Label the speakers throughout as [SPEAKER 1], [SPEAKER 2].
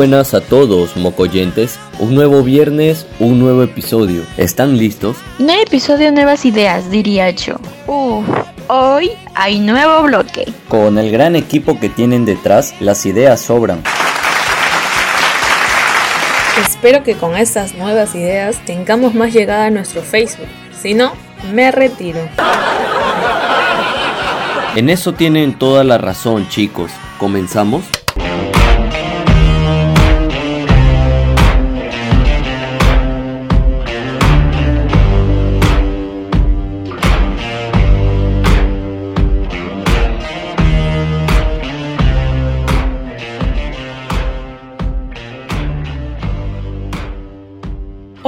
[SPEAKER 1] buenas a todos, mocoyentes. Un nuevo viernes, un nuevo episodio. ¿Están listos?
[SPEAKER 2] Nuevo episodio, nuevas ideas, diría yo. Uf, hoy hay nuevo bloque.
[SPEAKER 1] Con el gran equipo que tienen detrás, las ideas sobran.
[SPEAKER 3] Espero que con estas nuevas ideas tengamos más llegada a nuestro Facebook. Si no, me retiro.
[SPEAKER 1] En eso tienen toda la razón, chicos. ¿Comenzamos?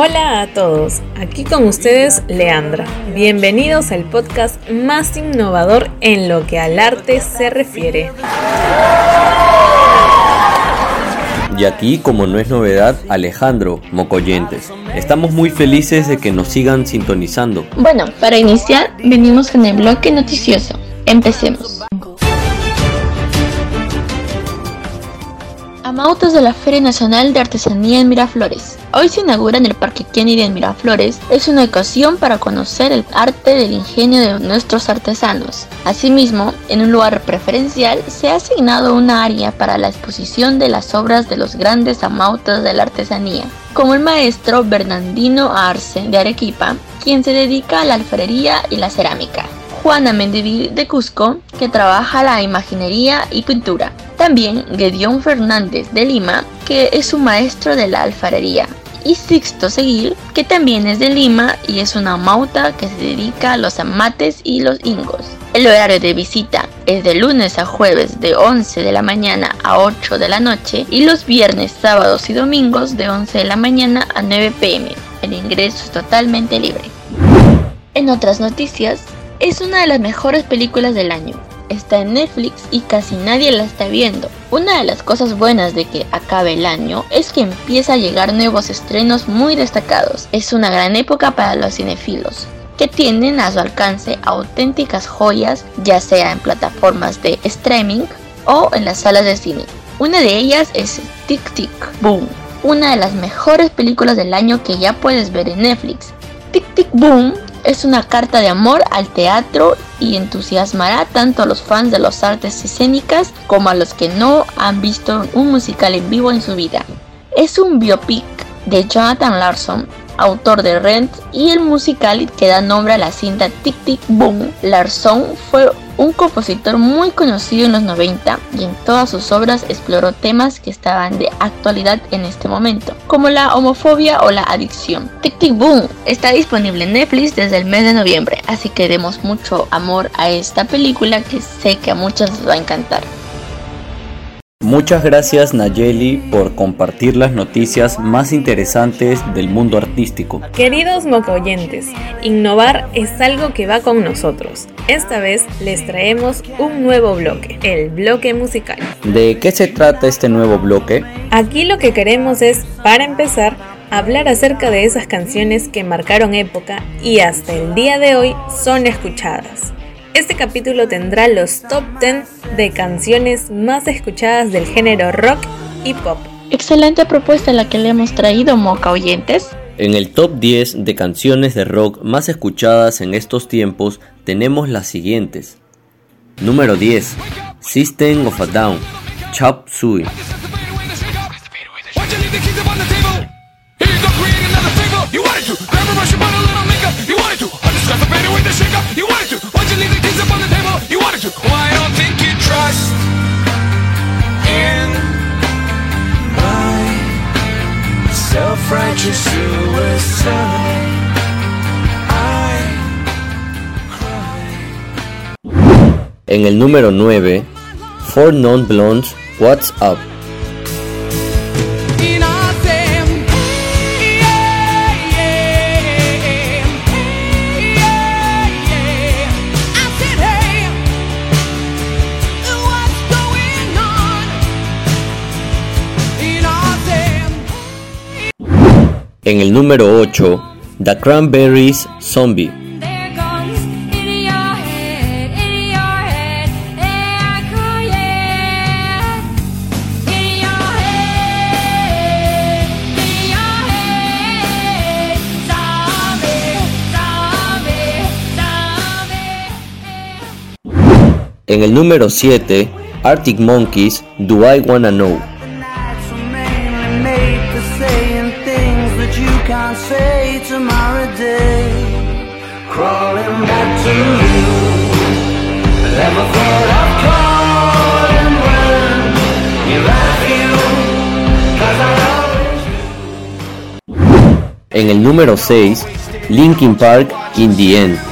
[SPEAKER 3] Hola a todos, aquí con ustedes Leandra. Bienvenidos al podcast más innovador en lo que al arte se refiere.
[SPEAKER 1] Y aquí, como no es novedad, Alejandro, Mocoyentes. Estamos muy felices de que nos sigan sintonizando.
[SPEAKER 2] Bueno, para iniciar, venimos con el bloque noticioso. Empecemos. Amautas de la Feria Nacional de Artesanía en Miraflores. Hoy se inaugura en el Parque Kennedy en Miraflores. Es una ocasión para conocer el arte del ingenio de nuestros artesanos. Asimismo, en un lugar preferencial se ha asignado una área para la exposición de las obras de los grandes amautas de la artesanía, como el maestro Bernardino Arce de Arequipa, quien se dedica a la alfarería y la cerámica. Juana Mendivil de Cusco, que trabaja la imaginería y pintura. También Gedeón Fernández de Lima, que es un maestro de la alfarería y Sixto Seguil, que también es de Lima y es una mauta que se dedica a los amates y los ingos. El horario de visita es de lunes a jueves de 11 de la mañana a 8 de la noche y los viernes, sábados y domingos de 11 de la mañana a 9 pm. El ingreso es totalmente libre. En otras noticias, es una de las mejores películas del año está en Netflix y casi nadie la está viendo. Una de las cosas buenas de que acabe el año es que empieza a llegar nuevos estrenos muy destacados. Es una gran época para los cinefilos que tienen a su alcance auténticas joyas, ya sea en plataformas de streaming o en las salas de cine. Una de ellas es Tic Tic Boom, una de las mejores películas del año que ya puedes ver en Netflix. Tic Tic Boom es una carta de amor al teatro y entusiasmará tanto a los fans de las artes escénicas como a los que no han visto un musical en vivo en su vida. Es un biopic de Jonathan Larson, autor de Rent y el musical que da nombre a la cinta Tic Tic Boom. Larson fue un compositor muy conocido en los 90 y en todas sus obras exploró temas que estaban de actualidad en este momento, como la homofobia o la adicción. Tic Tic Boom está disponible en Netflix desde el mes de noviembre, así que demos mucho amor a esta película que sé que a muchos les va a encantar.
[SPEAKER 1] Muchas gracias Nayeli por compartir las noticias más interesantes del mundo artístico.
[SPEAKER 3] Queridos mocoyentes, innovar es algo que va con nosotros. Esta vez les traemos un nuevo bloque, el bloque musical.
[SPEAKER 1] ¿De qué se trata este nuevo bloque?
[SPEAKER 3] Aquí lo que queremos es, para empezar, hablar acerca de esas canciones que marcaron época y hasta el día de hoy son escuchadas. Este capítulo tendrá los top 10 de canciones más escuchadas del género rock y pop.
[SPEAKER 2] Excelente propuesta la que le hemos traído, Moca Oyentes.
[SPEAKER 1] En el top 10 de canciones de rock más escuchadas en estos tiempos tenemos las siguientes. Número 10. System of a Down, Chop Suey. En el número 9, Four Non Blondes, What's Up. En el número 8, The Cranberries Zombie. En el número 7, Arctic Monkeys, Do I Wanna Know. En el número 6, Linkin Park, In the End.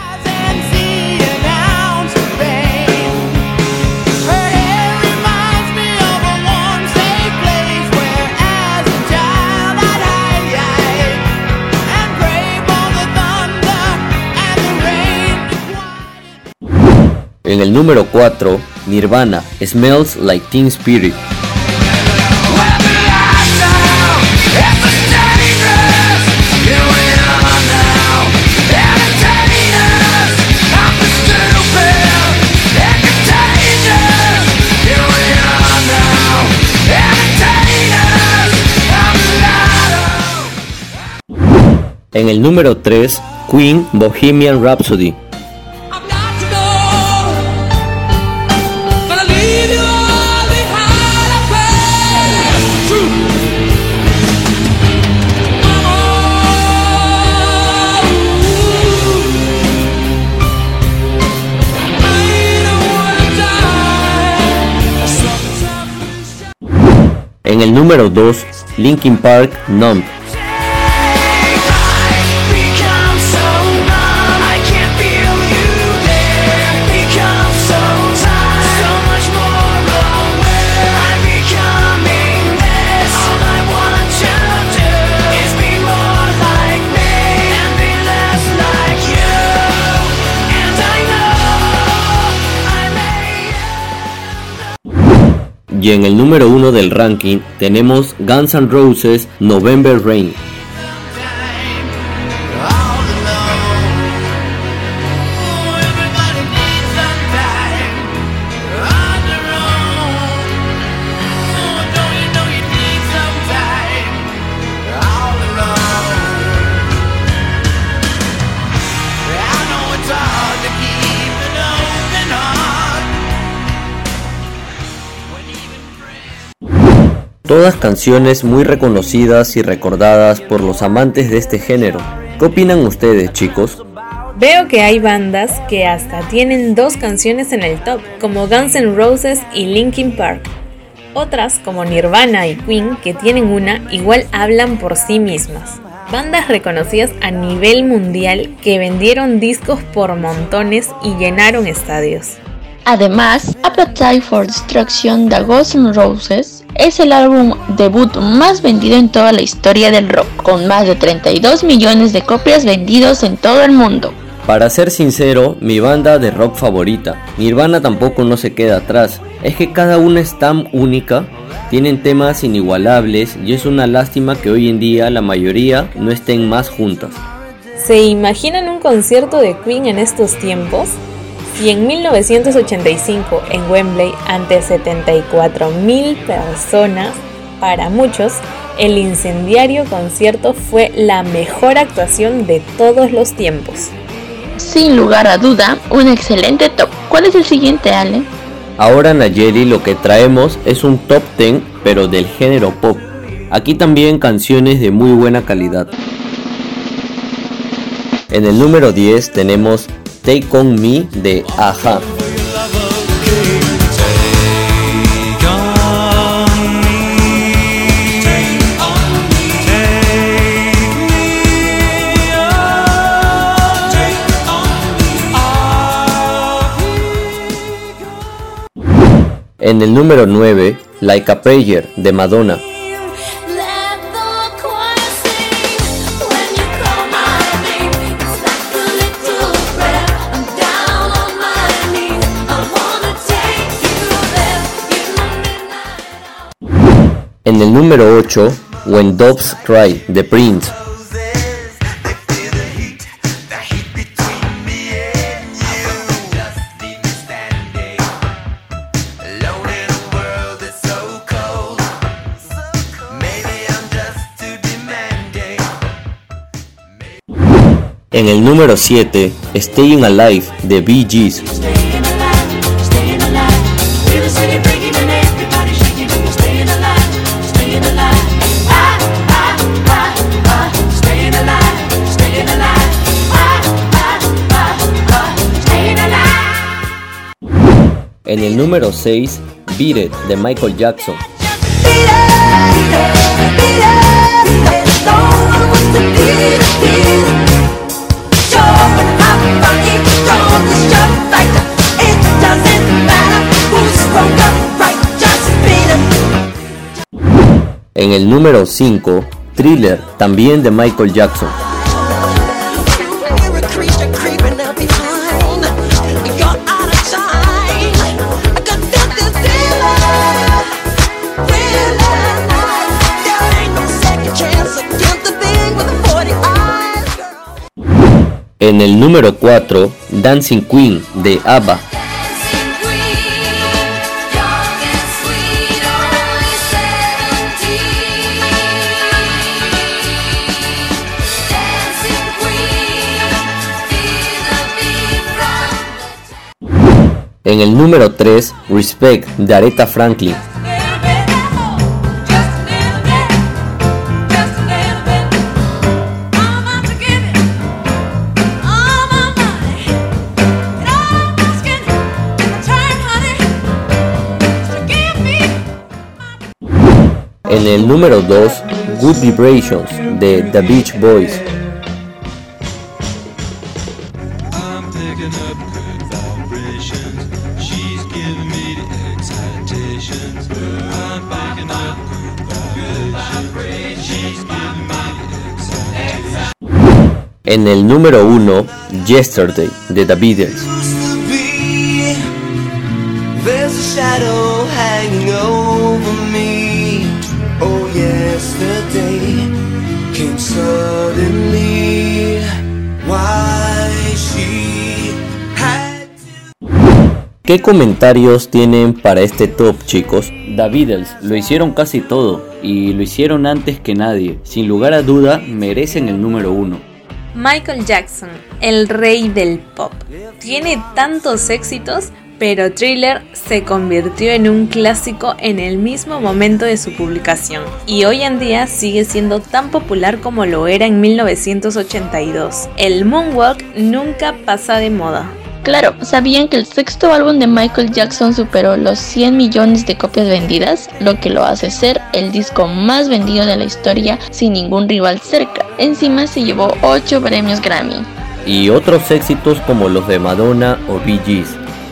[SPEAKER 1] En el número 4, Nirvana, Smells Like Teen Spirit. En el número 3, Queen Bohemian Rhapsody. En el número 2, Linkin Park Numb. Y en el número 1 del ranking tenemos Guns N' Roses November Rain. Todas canciones muy reconocidas y recordadas por los amantes de este género. ¿Qué opinan ustedes, chicos?
[SPEAKER 3] Veo que hay bandas que hasta tienen dos canciones en el top, como Guns N' Roses y Linkin Park. Otras, como Nirvana y Queen, que tienen una, igual hablan por sí mismas. Bandas reconocidas a nivel mundial que vendieron discos por montones y llenaron estadios.
[SPEAKER 2] Además, Appetite for Destruction de Guns N' Roses es el álbum debut más vendido en toda la historia del rock, con más de 32 millones de copias vendidos en todo el mundo.
[SPEAKER 1] Para ser sincero, mi banda de rock favorita, Nirvana tampoco no se queda atrás. Es que cada una es tan única, tienen temas inigualables y es una lástima que hoy en día la mayoría no estén más juntas.
[SPEAKER 3] ¿Se imaginan un concierto de Queen en estos tiempos? Y en 1985 en Wembley ante 74.000 personas, para muchos, el incendiario concierto fue la mejor actuación de todos los tiempos.
[SPEAKER 2] Sin lugar a duda, un excelente top. ¿Cuál es el siguiente, Ale?
[SPEAKER 1] Ahora Nayeli lo que traemos es un top 10 pero del género pop. Aquí también canciones de muy buena calidad. En el número 10 tenemos Take On Me de Aja. En el número 9, Like a Prayer de Madonna. En el número 8, When Doves Cry de Prince. En el número 7, Staying Alive de Bee Gees. Número 6, Beat It de Michael Jackson. En el número 5, Thriller, también de Michael Jackson. En el número 4, Dancing Queen de ABBA. En el número 3, Respect de Aretha Franklin. En el número 2, Good Vibrations de The Beach Boys. En el número 1, Yesterday de The Beatles. There's a shadow hanging over me. ¿Qué comentarios tienen para este top, chicos?
[SPEAKER 4] The Beatles lo hicieron casi todo y lo hicieron antes que nadie. Sin lugar a duda, merecen el número uno.
[SPEAKER 3] Michael Jackson, el rey del pop. Tiene tantos éxitos pero Thriller se convirtió en un clásico en el mismo momento de su publicación y hoy en día sigue siendo tan popular como lo era en 1982. El Moonwalk nunca pasa de moda.
[SPEAKER 2] Claro, ¿sabían que el sexto álbum de Michael Jackson superó los 100 millones de copias vendidas? Lo que lo hace ser el disco más vendido de la historia sin ningún rival cerca. Encima se llevó 8 premios Grammy.
[SPEAKER 1] Y otros éxitos como los de Madonna o Bee.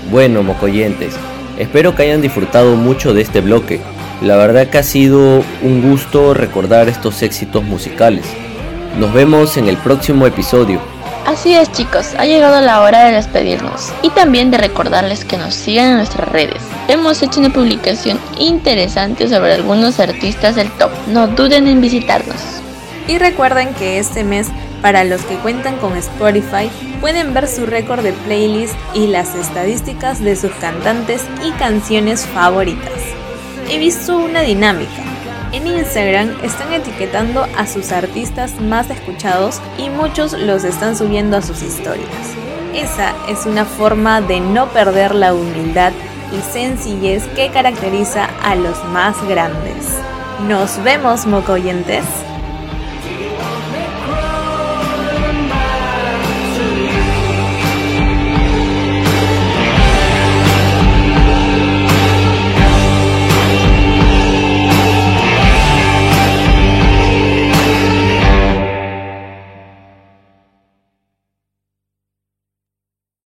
[SPEAKER 1] Bueno, mocoyentes, espero que hayan disfrutado mucho de este bloque. La verdad que ha sido un gusto recordar estos éxitos musicales. Nos vemos en el próximo episodio.
[SPEAKER 2] Así es chicos, ha llegado la hora de despedirnos y también de recordarles que nos sigan en nuestras redes. Hemos hecho una publicación interesante sobre algunos artistas del top, no duden en visitarnos.
[SPEAKER 3] Y recuerden que este mes para los que cuentan con Spotify, pueden ver su récord de playlist y las estadísticas de sus cantantes y canciones favoritas. He visto una dinámica. En Instagram están etiquetando a sus artistas más escuchados y muchos los están subiendo a sus historias. Esa es una forma de no perder la humildad y sencillez que caracteriza a los más grandes. Nos vemos, mocoyentes.